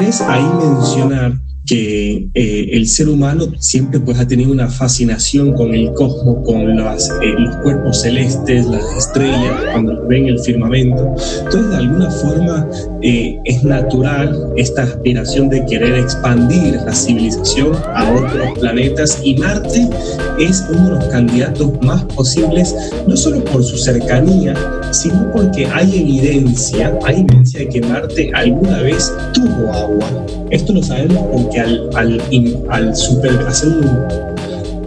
es ahí mencionar que eh, el ser humano siempre pues ha tenido una fascinación con el cosmos, con eh, los cuerpos celestes, las estrellas, cuando ven el firmamento. Entonces, de alguna forma, eh, es natural esta aspiración de querer expandir la civilización a otros planetas y Marte es uno de los candidatos más posibles, no solo por su cercanía, sino porque hay evidencia, hay evidencia de que Marte alguna vez tuvo agua. Esto lo sabemos porque al, al, al super, hacer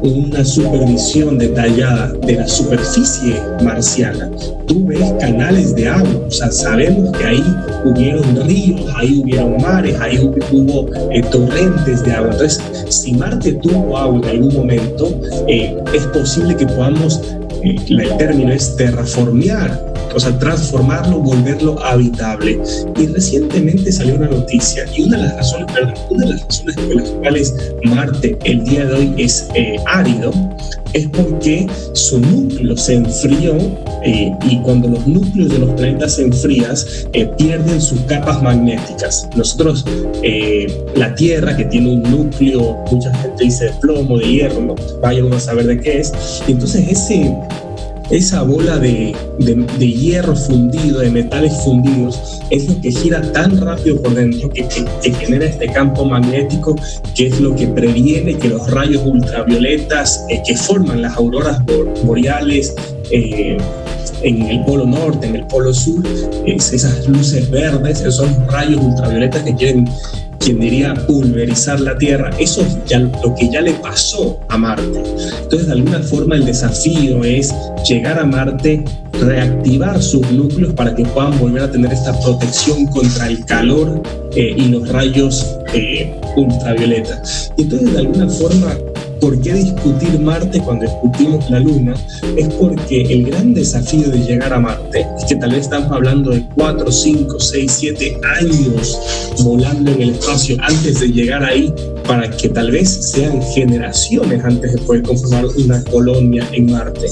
una supervisión detallada de la superficie marciana, tú ves canales de agua, o sea, sabemos que ahí hubieron ríos, ahí hubieron mares, ahí hubo eh, torrentes de agua. Entonces, si Marte tuvo agua en algún momento, eh, es posible que podamos, eh, el término es terraformear o sea, transformarlo, volverlo habitable. Y recientemente salió una noticia y una de las razones, perdón, una de las razones por las cuales Marte el día de hoy es eh, árido es porque su núcleo se enfrió eh, y cuando los núcleos de los planetas se enfrían, eh, pierden sus capas magnéticas. Nosotros, la Tierra, que tiene un núcleo, mucha gente dice de plomo, de hierro, no, vaya uno a saber de qué es, entonces ese esa bola de, hierro fundido, de metales fundidos, es lo que gira tan rápido por dentro que, genera este campo magnético que es lo que previene que los rayos ultravioletas eh, que forman las auroras boreales eh, en el polo norte, en el polo sur, esas luces verdes, esos rayos ultravioletas que quieren quien diría pulverizar la Tierra, eso es ya lo que ya le pasó a Marte. Entonces, de alguna forma, el desafío es llegar a Marte, reactivar sus núcleos para que puedan volver a tener esta protección contra el calor eh, y los rayos eh, ultravioleta. Entonces, de alguna forma, ¿Por qué discutir Marte cuando discutimos la Luna? Es porque el gran desafío de llegar a Marte es que tal vez estamos hablando de 4, 5, 6, 7 años volando en el espacio antes de llegar ahí para que tal vez sean generaciones antes de poder conformar una colonia en Marte.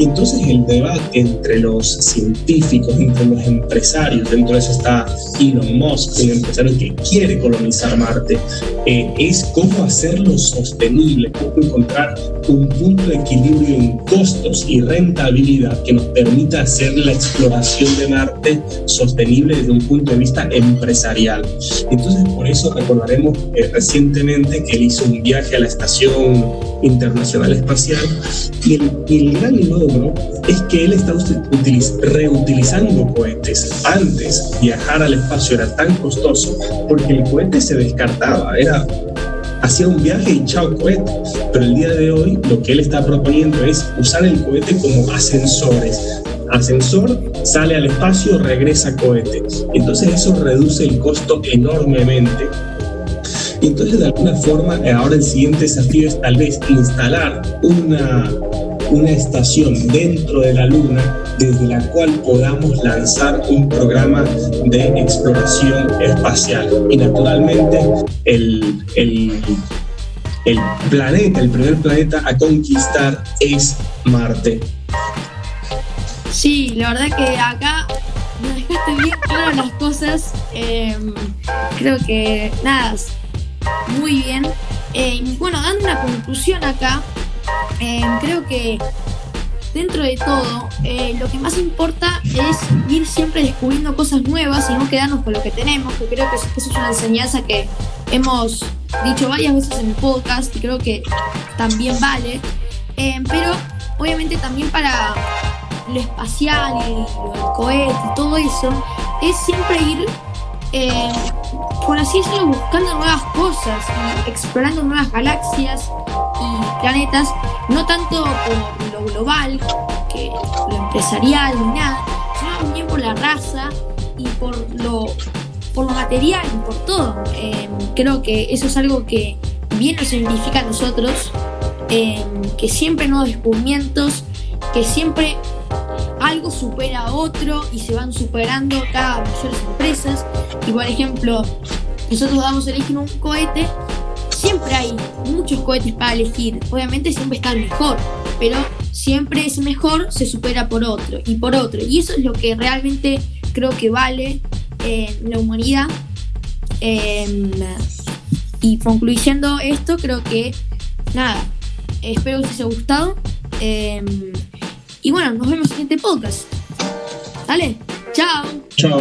Entonces el debate entre los científicos, entre los empresarios, dentro de eso está Elon Musk, un empresario que quiere colonizar Marte, eh, es cómo hacerlo sostenible, cómo encontrar un punto de equilibrio en costos y rentabilidad que nos permita hacer la exploración de Marte sostenible desde un punto de vista empresarial. Entonces por eso recordaremos eh, recientemente que él hizo un viaje a la Estación Internacional Espacial y el, gran logro es que él está reutilizando cohetes. Antes viajar al espacio era tan costoso porque el cohete se descartaba, era hacía un viaje y chao cohete. Pero el día de hoy lo que él está proponiendo es usar el cohete como ascensores. Ascensor sale al espacio, regresa cohete. Entonces eso reduce el costo enormemente y entonces de alguna forma eh, ahora el siguiente desafío es tal vez instalar una, una estación dentro de la Luna desde la cual podamos lanzar un programa de exploración espacial. Y naturalmente el, el, el planeta, el primer planeta a conquistar es Marte. Sí, la verdad que acá me dejaste bien claras las cosas. Em, creo que nada, muy bien. Eh, bueno, dando una conclusión acá, eh, creo que dentro de todo, eh, lo que más importa es ir siempre descubriendo cosas nuevas y no quedarnos con lo que tenemos, que creo que eso, es una enseñanza que hemos dicho varias veces en el podcast y creo que también vale. pero obviamente también para lo espacial y el cohete y todo eso, es siempre ir eh, por así decirlo, buscando nuevas cosas y explorando nuevas galaxias y planetas, no tanto por lo global, que lo empresarial ni nada, sino también por la raza y por lo, por lo material y por todo. Eh, creo que eso es algo que bien nos identifica a nosotros, eh, que siempre nuevos descubrimientos, que siempre algo supera a otro y se van superando cada mayores empresas. Y por ejemplo, nosotros vamos a elegir un cohete, siempre hay muchos cohetes para elegir. Obviamente siempre está el mejor, pero siempre ese mejor se supera por otro y por otro. Y eso es lo que realmente creo que vale en la humanidad. Em, y concluyendo esto, creo que nada, espero que os haya gustado. Em, y bueno, nos vemos en el siguiente podcast. Dale, chao. Chao.